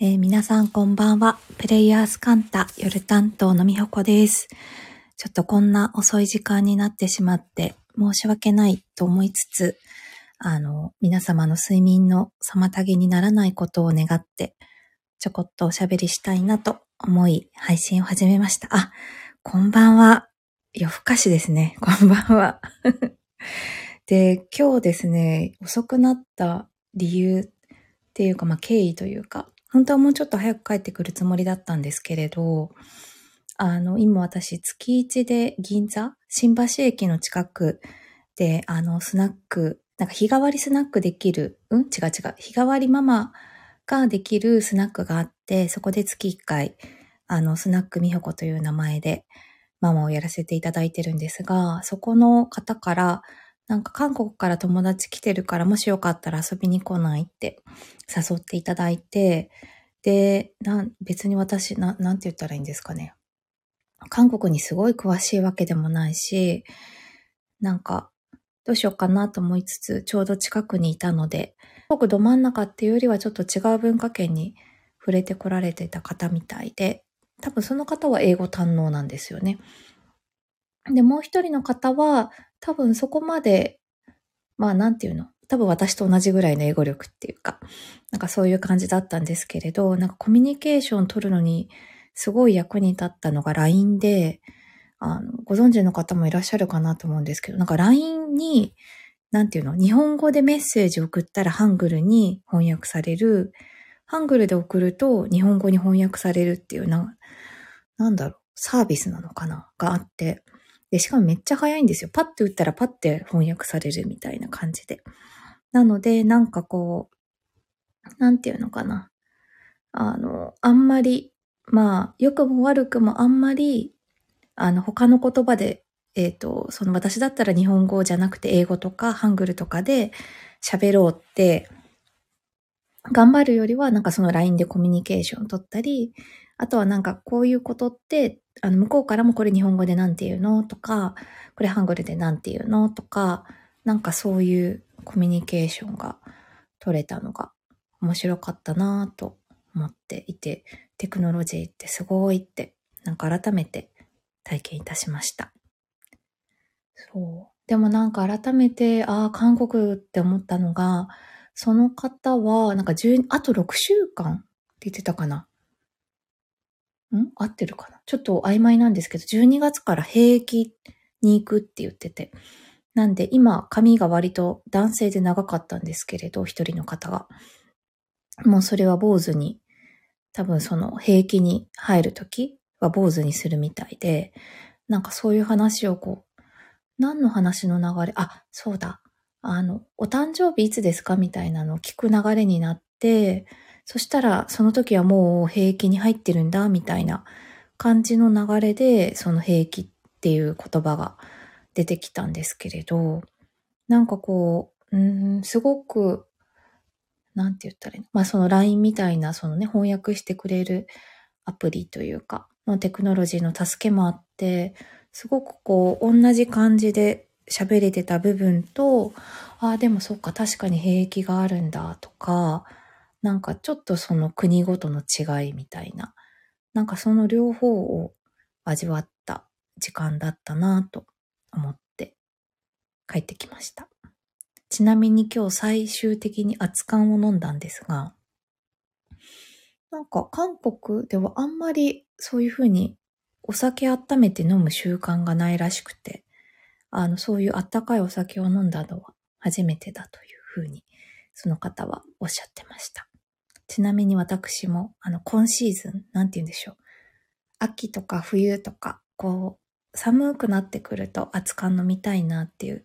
えー皆さんこんばんは。プレイヤースカンタ夜担当のみほこです。ちょっとこんな遅い時間になってしまって申し訳ないと思いつつ、あの、皆様の睡眠の妨げにならないことを願って、ちょこっとおしゃべりしたいなと思い配信を始めました。あ、こんばんは。夜更かしですね。こんばんは。で、今日ですね、遅くなった理由っていうか、まあ、経緯というか、本当はもうちょっと早く帰ってくるつもりだったんですけれど、あの、今私、月一で銀座、新橋駅の近くで、あの、スナック、なんか日替わりスナックできる、うん？違う違う。日替わりママができるスナックがあって、そこで月1回、あの、スナックみほこという名前で、ママをやらせていただいてるんですが、そこの方から、なんか韓国から友達来てるから、もしよかったら遊びに来ないって誘っていただいて、で、別に私な、なんて言ったらいいんですかね。韓国にすごい詳しいわけでもないし、なんか、どうしようかなと思いつつ、ちょうど近くにいたので、僕ど真ん中っていうよりはちょっと違う文化圏に触れてこられてた方みたいで、多分その方は英語堪能なんですよね。で、もう一人の方は、多分そこまで、まあなんていうの、多分私と同じぐらいの英語力っていうか、なんかそういう感じだったんですけれど、なんかコミュニケーション取るのにすごい役に立ったのが LINE で、あの、ご存知の方もいらっしゃるかなと思うんですけど、なんか LINE に、なんていうの、日本語でメッセージ送ったらハングルに翻訳される、ハングルで送ると日本語に翻訳されるっていうな、なんだろう、サービスなのかな？があって、で、しかもめっちゃ早いんですよ。パッて打ったらパッて翻訳されるみたいな感じで。なので、なんかこう、なんていうのかな。あの、あんまり、まあ、良くも悪くもあんまり、あの、他の言葉で、えっ、と、その私だったら日本語じゃなくて英語とかハングルとかで喋ろうって、頑張るよりは、なんかその LINE でコミュニケーション取ったり、あとはなんかこういうことって、あの、向こうからもこれ日本語でなんて言うのとか、これハングルでなんて言うのとか、なんかそういうコミュニケーションが取れたのが面白かったなぁと思っていて、テクノロジーってすごいって、なんか改めて体験いたしました。そう。でもなんか改めて、ああ、韓国って思ったのが、その方は、なんか10、あと6週間って言ってたかなん？合ってるかな？ちょっと曖昧なんですけど、12月から兵役に行くって言ってて。なんで今、髪が割と男性で長かったんですけれど、一人の方が。もうそれは坊主に、多分その兵役に入るときは坊主にするみたいで、なんかそういう話をこう、何の話の流れ、あ、そうだ。あの、お誕生日いつですか？みたいなのを聞く流れになって、そしたら、その時はもう兵役に入ってるんだ、みたいな感じの流れで、その兵役っていう言葉が出てきたんですけれど、なんかこう、うん、すごく、なんて言ったらいいの？まあその LINE みたいな、そのね、翻訳してくれるアプリというか、のテクノロジーの助けもあって、すごくこう、同じ感じで喋れてた部分と、ああ、でもそっか、確かに兵役があるんだとか、なんかちょっとその国ごとの違いみたいな、なんかその両方を味わった時間だったなと思って帰ってきました。ちなみに今日最終的に熱燗を飲んだんですが、なんか韓国ではあんまりそういうふうにお酒温めて飲む習慣がないらしくて、あの、そういうあったかいお酒を飲んだのは初めてだというふうに、その方はおっしゃってました。ちなみに私も、あの、今シーズン、なんて言うんでしょう。秋とか冬とか、こう、寒くなってくると熱燗飲みたいなっていう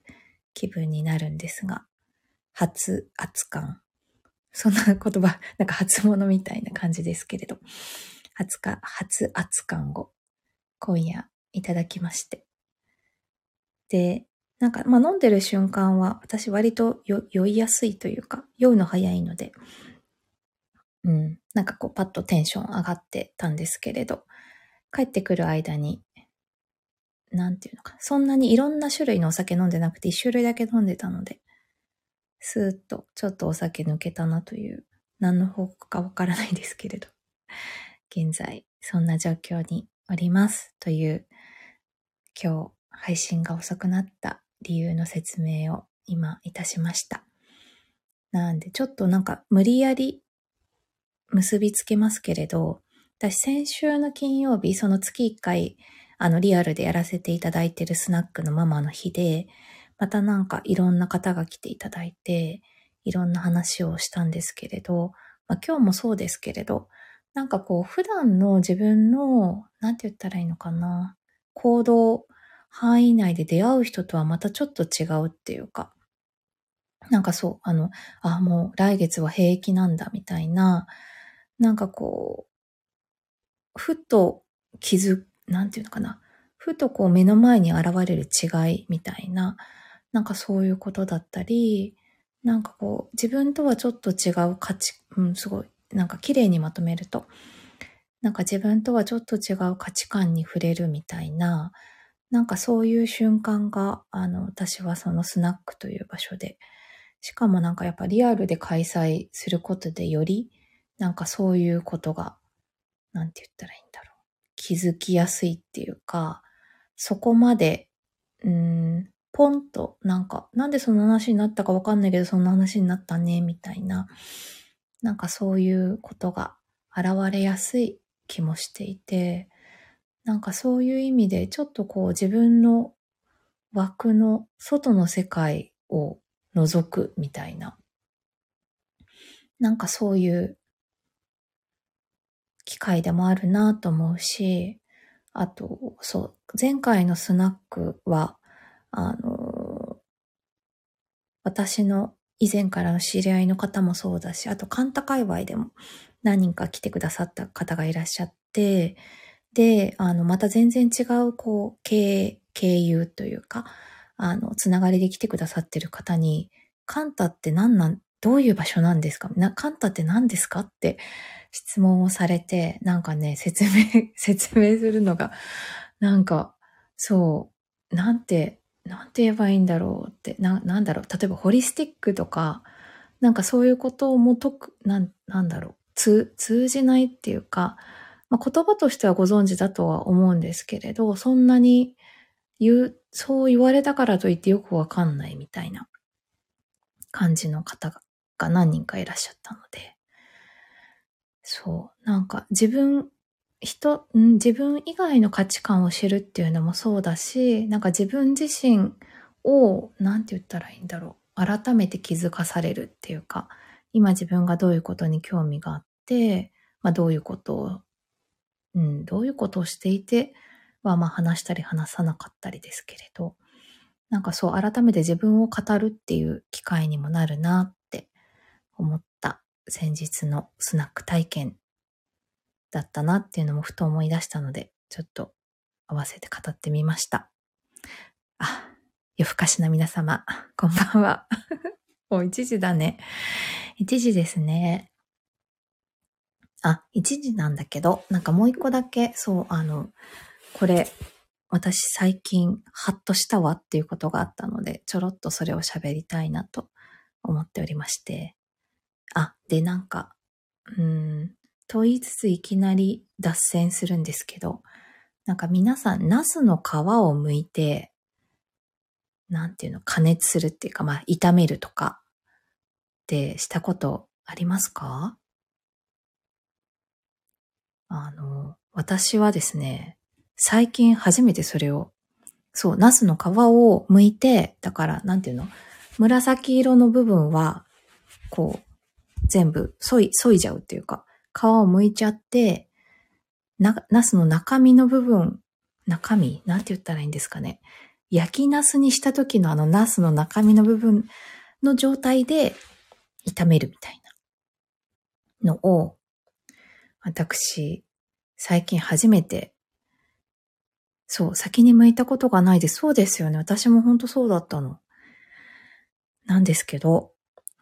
気分になるんですが、初熱燗。そんな言葉、なんか初物みたいな感じですけれど、初か、初熱燗を今夜いただきまして。で、なんか、まあ飲んでる瞬間は私割と酔いやすいというか、酔うの早いので、うん、なんかこうパッとテンション上がってたんですけれど、帰ってくる間に、なんていうのか、そんなにいろんな種類のお酒飲んでなくて一種類だけ飲んでたので、スーッとちょっとお酒抜けたなという何の報告かわからないですけれど、現在、そんな状況におりますという、今日配信が遅くなった理由の説明を今いたしました。なんで、ちょっとなんか無理やり結びつけますけれど、私先週の金曜日、その月1回、あのリアルでやらせていただいてるスナックのママの日で、またなんかいろんな方が来ていただいて、いろんな話をしたんですけれど、まあ、今日もそうですけれど、なんかこう普段の自分の、なんて言ったらいいのかな、行動範囲内で出会う人とはまたちょっと違うっていうか、なんかそう、あの、あ、もう来月は平気なんだみたいな、なんかこう、ふと気づ、なんていうのかな、ふとこう目の前に現れる違いみたいな、なんかそういうことだったり、なんかこう、自分とはちょっと違う価値、うん、すごい、なんか綺麗にまとめると、なんか自分とはちょっと違う価値観に触れるみたいな、なんかそういう瞬間が、あの、私はそのスナックという場所で、しかもなんかやっぱリアルで開催することでより、なんかそういうことが、なんて言ったらいいんだろう。気づきやすいっていうか、そこまで、うん、ポンと、なんか、なんでその話になったかわかんないけど、そんな話になったね、みたいな、なんかそういうことが現れやすい気もしていて、なんかそういう意味で、ちょっとこう自分の枠の外の世界を覗くみたいな、なんかそういう機会でもあるなと思うし、あと、そう、前回のスナックは、あの、私の以前からの知り合いの方もそうだし、あと、カンタ界隈でも何人か来てくださった方がいらっしゃって、で、あの、また全然違う、こう、経経由というか、あの、つながりで来てくださってる方に、カンタって何なん、どういう場所なんですか？な、カンタって何ですか？って質問をされて、なんかね、説明、説明するのが、なんか、そう、なんて、なんて言えばいいんだろうって、な、なんだろう、例えばホリスティックとか、なんかそういうことをも解く、なん、なんだろう、通、通じないっていうか、まあ、言葉としてはご存知だとは思うんですけれど、そんなに言う、そう言われたからといってよくわかんないみたいな感じの方がが何人かいらっしゃったので、そう。なんか自分、人、ん？自分以外の価値観を知るっていうのもそうだし、なんか自分自身を、なんて言ったらいいんだろう。改めて気づかされるっていうか、今自分がどういうことに興味があって、まあどういうことを、うん、どういうことをしていては、まあ話したり話さなかったりですけれど、なんかそう改めて自分を語るっていう機会にもなるなっ思った先日のスナック体験だったなっていうのもふと思い出したので、ちょっと合わせて語ってみました。あ、夜更かしな皆様、こんばんは。もう1時だね。1時ですね。あ、1時なんだけど、なんかもう一個だけ、そう、あの、これ、私最近ハッとしたわっていうことがあったので、ちょろっとそれを喋りたいなと思っておりまして。あ、で、なんか、うん、と言いつついきなり脱線するんですけど、なんか皆さん、ナスの皮を剥いて、なんていうの、加熱するっていうか、まあ、炒めるとかってしたことありますか？あの、私はですね、最近初めてそれを、そう、ナスの皮を剥いて、だから、なんていうの紫色の部分は、こう、全部、そい、そいじゃうっていうか、皮を剥いちゃって、な、ナスの中身の部分、中身なんて言ったらいいんですかね。焼きナスにした時のあのナスの中身の部分の状態で炒めるみたいなのを、私、最近初めて、そう、先に剥いたことがないで。そうですよね。私も本当そうだったの。なんですけど、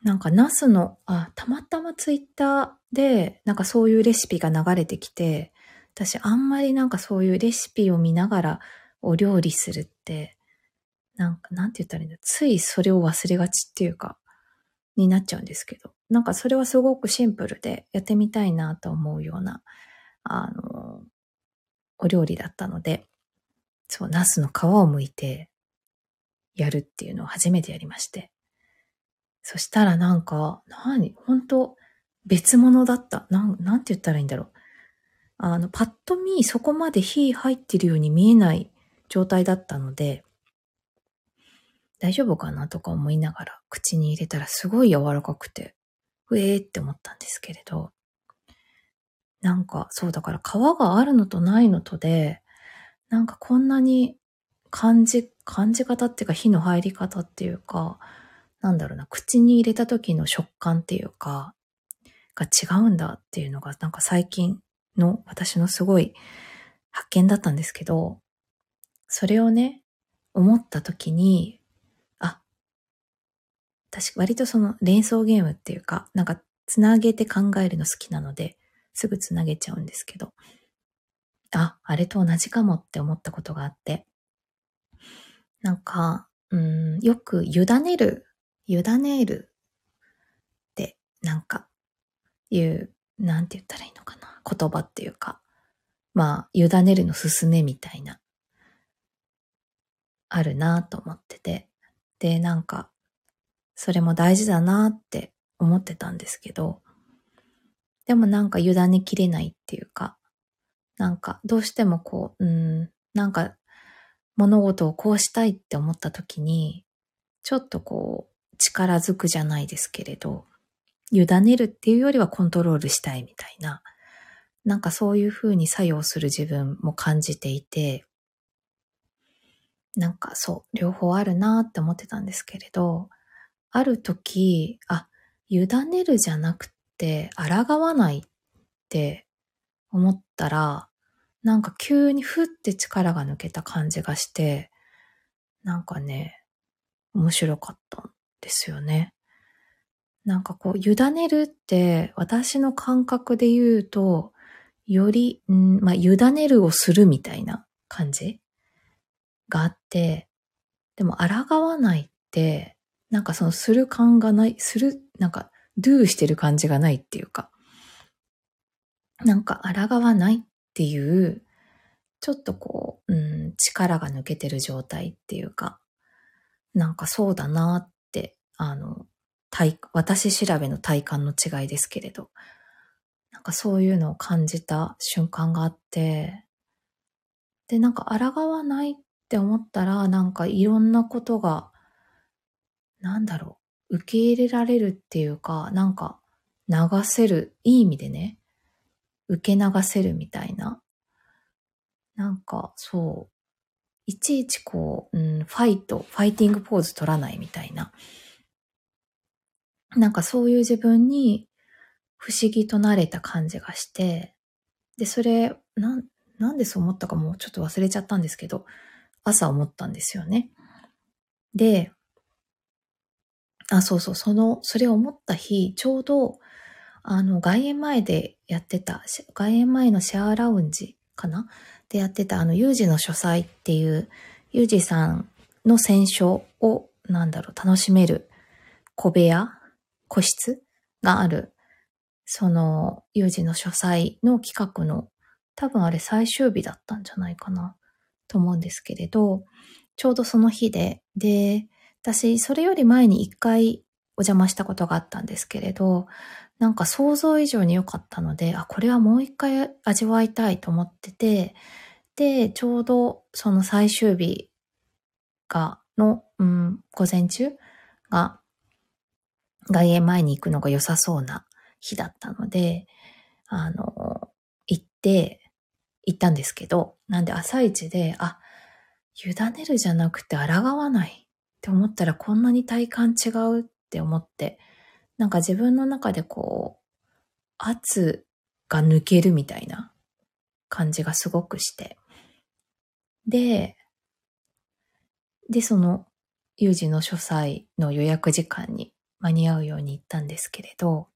なんかナスの、あ、たまたまツイッターで、なんかそういうレシピが流れてきて、私あんまりなんかそういうレシピを見ながらお料理するって、なんか、なんて言ったらいいんだ、ついそれを忘れがちっていうか、になっちゃうんですけど。なんかそれはすごくシンプルでやってみたいなと思うような、あの、お料理だったので、そう、ナスの皮を剥いてやるっていうのを初めてやりまして。そしたらなんか、何？本当別物だった。なん、なんて言ったらいいんだろう。あの、パッと見そこまで火入ってるように見えない状態だったので、大丈夫かなとか思いながら口に入れたらすごい柔らかくて、ふえーって思ったんですけれど、なんかそうだから皮があるのとないのとで、なんかこんなに感じ、感じ方っていうか火の入り方っていうか、なんだろうな、口に入れた時の食感っていうか、が違うんだっていうのがなんか最近の私のすごい発見だったんですけど、それをね、思った時に、あ、私割とその連想ゲームっていうか、なんかつなげて考えるの好きなので、すぐつなげちゃうんですけど、あ、あれと同じかもって思ったことがあって、なんか、うん、よく委ねる、委ねるって、なんか、いう、なんて言ったらいいのかな。言葉っていうか、まあ、委ねるの進めみたいな、あるなと思ってて。で、なんか、それも大事だなって思ってたんですけど、でもなんか委ねきれないっていうか、なんかどうしてもこう、うん、なんか物事をこうしたいって思った時に、ちょっとこう、力づくじゃないですけれど、委ねるっていうよりはコントロールしたいみたいな、なんかそういう風に作用する自分も感じていて、なんかそう、両方あるなって思ってたんですけれど、ある時、あ、委ねるじゃなくて、抗わないって思ったら、なんか急にふって力が抜けた感じがして、なんかね、面白かったですよね。なんかこう、委ねるって私の感覚で言うと、より、んまあ、委ねるをするみたいな感じがあって、でも、抗わないって、なんかそのする感がない、する、なんか、ドゥーしてる感じがないっていうか、なんか抗わないっていう、ちょっとこう、うん、力が抜けてる状態っていうか、なんかそうだなっ、あの、体、私調べの体感の違いですけれど、なんかそういうのを感じた瞬間があって、で、なんか抗わないって思ったら、なんかいろんなことが、なんだろう、受け入れられるっていうか、なんか流せる、いい意味でね、受け流せるみたいな。なんか、そう。いちいちこう、うん、ファイト、ファイティングポーズ取らないみたいな。なんかそういう自分に不思議となれた感じがして、で、それ、なん、なんでそう思ったかもうちょっと忘れちゃったんですけど、朝思ったんですよね。で、あ、そうそう、その、それを思った日、ちょうど、あの、外苑前でやってた、外苑前のシェアラウンジかなでやってた、あの、ユージの書斎っていう、ユージさんの選書を、なんだろう、楽しめる小部屋個室がある、その、ユージの書斎の企画の、多分あれ最終日だったんじゃないかな、と思うんですけれど、ちょうどその日で、で、私、それより前に一回お邪魔したことがあったんですけれど、なんか想像以上に良かったので、あ、これはもう一回味わいたいと思ってて、で、ちょうどその最終日が、の、うん、午前中が、外苑前に行くのが良さそうな日だったので、あの、行って、行ったんですけど、なんで朝一で、あ、委ねるじゃなくて抗わないって思ったらこんなに体感違うって思って、なんか自分の中でこう、圧が抜けるみたいな感じがすごくして。で、で、その、有事の書斎の予約時間に間に合うように行ったんですけれど、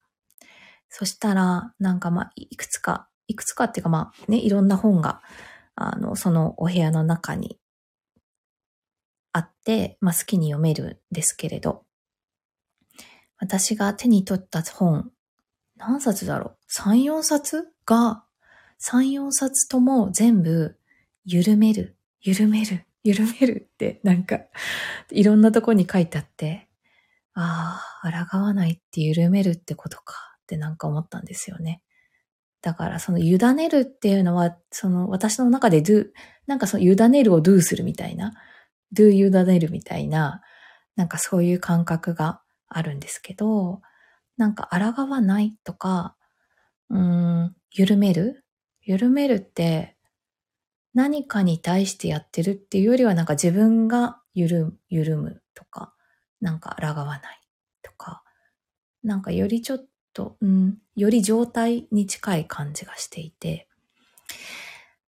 そしたら、なんかまあ、いくつか、いくつかっていうかまあ、ね、いろんな本が、あの、そのお部屋の中にあって、まあ好きに読めるんですけれど、私が手に取った本、何冊だろう ?3、4冊？が、3、4冊とも全部、緩める、緩める、緩めるって、なんか、いろんなとこに書いてあって、ああ、抗わないって緩めるってことかってなんか思ったんですよね。だからその委ねるっていうのは、その私の中で do、なんかその委ねるを do するみたいな、do 委ねるみたいな、なんかそういう感覚があるんですけど、なんか抗わないとか、うーん、緩める？緩めるって何かに対してやってるっていうよりはなんか自分が緩む、緩むとか、なんか抗わないとか、なんかよりちょっと、うん、より状態に近い感じがしていて、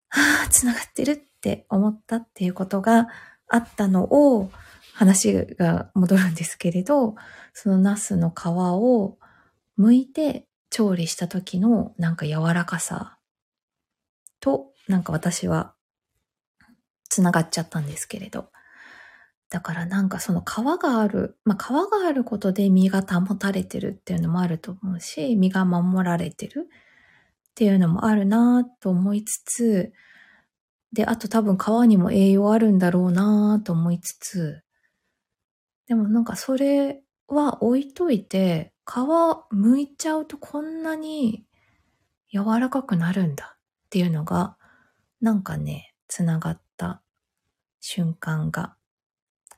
はあ、繋がってるって思ったっていうことがあったのを、話が戻るんですけれど、そのナスの皮を剥いて調理した時のなんか柔らかさと、なんか私は繋がっちゃったんですけれど。だからなんかその皮がある、まあ皮があることで身が保たれてるっていうのもあると思うし、身が守られてるっていうのもあるなと思いつつ、で、あと多分皮にも栄養あるんだろうなと思いつつ、でもなんかそれは置いといて、皮剥いちゃうとこんなに柔らかくなるんだっていうのが、なんかね、つながった瞬間が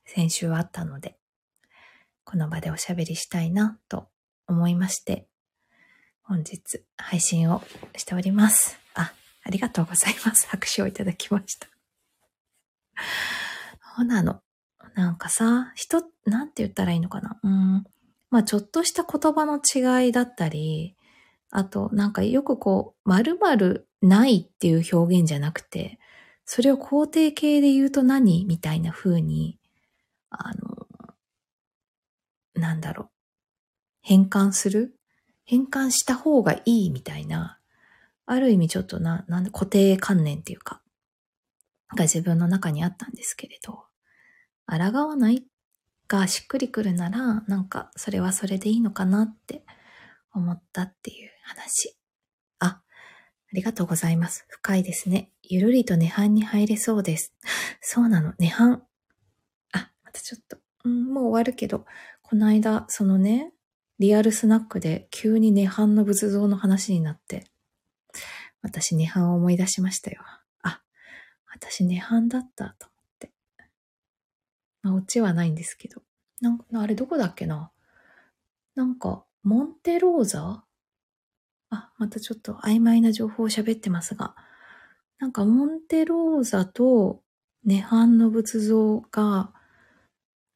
先週あったので、この場でおしゃべりしたいなと思いまして、本日配信をしております。あ、ありがとうございます。拍手をいただきました。そうなの。なんかさ、人、なんて言ったらいいのかな？うん。まあちょっとした言葉の違いだったり、あとなんかよくこう、〇〇ないっていう表現じゃなくて、それを肯定形で言うと何？みたいな風に、あの、なんだろう。変換する？変換した方がいいみたいな、ある意味ちょっとな、なんで固定観念っていうか、が自分の中にあったんですけれど、抗わない？がしっくりくるなら、なんかそれはそれでいいのかなって思ったっていう話。あ、ありがとうございます。深いですね。ゆるりと涅槃に入れそうです。そうなの、涅槃。あ、またちょっと、うん、もう終わるけど、この間、そのね、リアルスナックで急に涅槃の仏像の話になって、私涅槃を思い出しましたよ。あ、私涅槃だったとまあ、オチはないんですけど。なんか、あれどこだっけななんか、モンテローザ？あ、またちょっと曖昧な情報を喋ってますが、なんかモンテローザと涅槃の仏像が、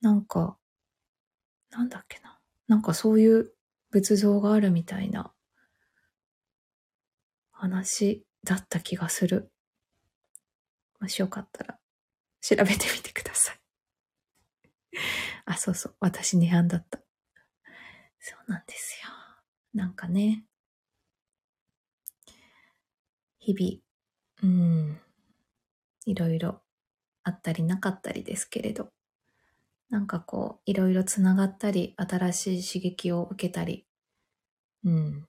なんか、なんだっけな。なんかそういう仏像があるみたいな話だった気がする。もしよかったら調べてみてください。あ、そうそう。私涅槃だった。そうなんですよ。なんかね。日々、うん、いろいろあったりなかったりですけれど、なんかこう、いろいろつながったり、新しい刺激を受けたり、うん、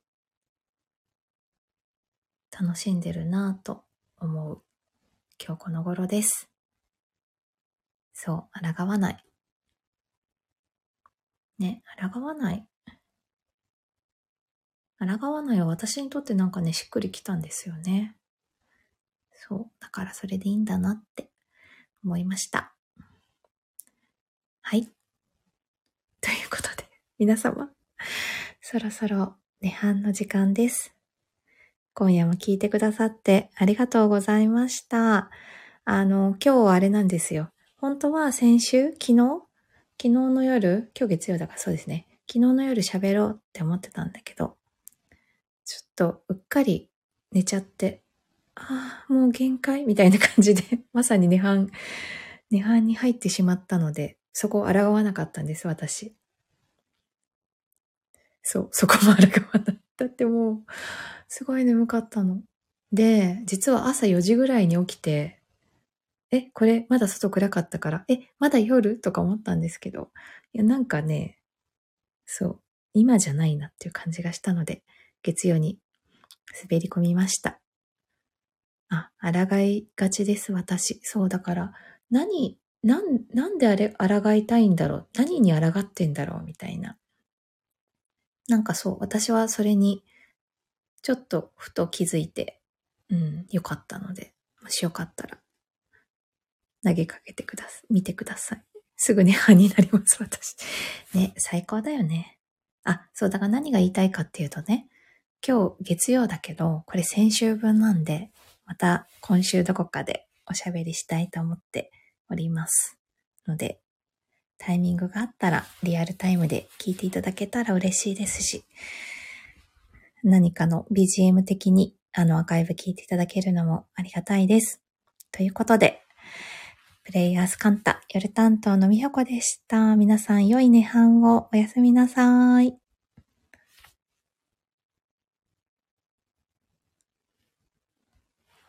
楽しんでるなぁと思う今日この頃です。そう、抗わない。ね、抗わない。抗わないは私にとってなんかね、しっくりきたんですよね。そう。だからそれでいいんだなって思いました。はい。ということで、皆様、そろそろ涅槃の時間です。今夜も聞いてくださってありがとうございました。あの、今日はあれなんですよ。本当は先週、昨日昨日の夜、今日月曜だからそうですね。昨日の夜喋ろうって思ってたんだけど、ちょっとうっかり寝ちゃって、ああ、もう限界みたいな感じで、まさに涅槃、涅槃に入ってしまったので、そこを抗わなかったんです、私。そう、そこも抗わない。だってもう、すごい眠かったの。で、実は朝4時ぐらいに起きて、え、これまだ外暗かったから、え、まだ夜？とか思ったんですけど、いや、なんかね、そう、今じゃないなっていう感じがしたので、月曜に滑り込みました。あ、抗いがちです、私。そう、だから、何、なん、なんであれ、抗いたいんだろう？何に抗ってんだろう？みたいな。なんかそう、私はそれに、ちょっとふと気づいて、うん、よかったので、もしよかったら、投げかけてください。見てください。すぐに歯になります、私。ね、最高だよね。あ、そう、だから何が言いたいかっていうとね、今日月曜だけど、これ先週分なんで、また今週どこかでおしゃべりしたいと思っております。ので、タイミングがあったらリアルタイムで聞いていただけたら嬉しいですし、何かの BGM 的にあのアーカイブ聞いていただけるのもありがたいです。ということで、プレイヤースカンタ夜担当のみほこでした。皆さん良い寝半をおやすみなさい。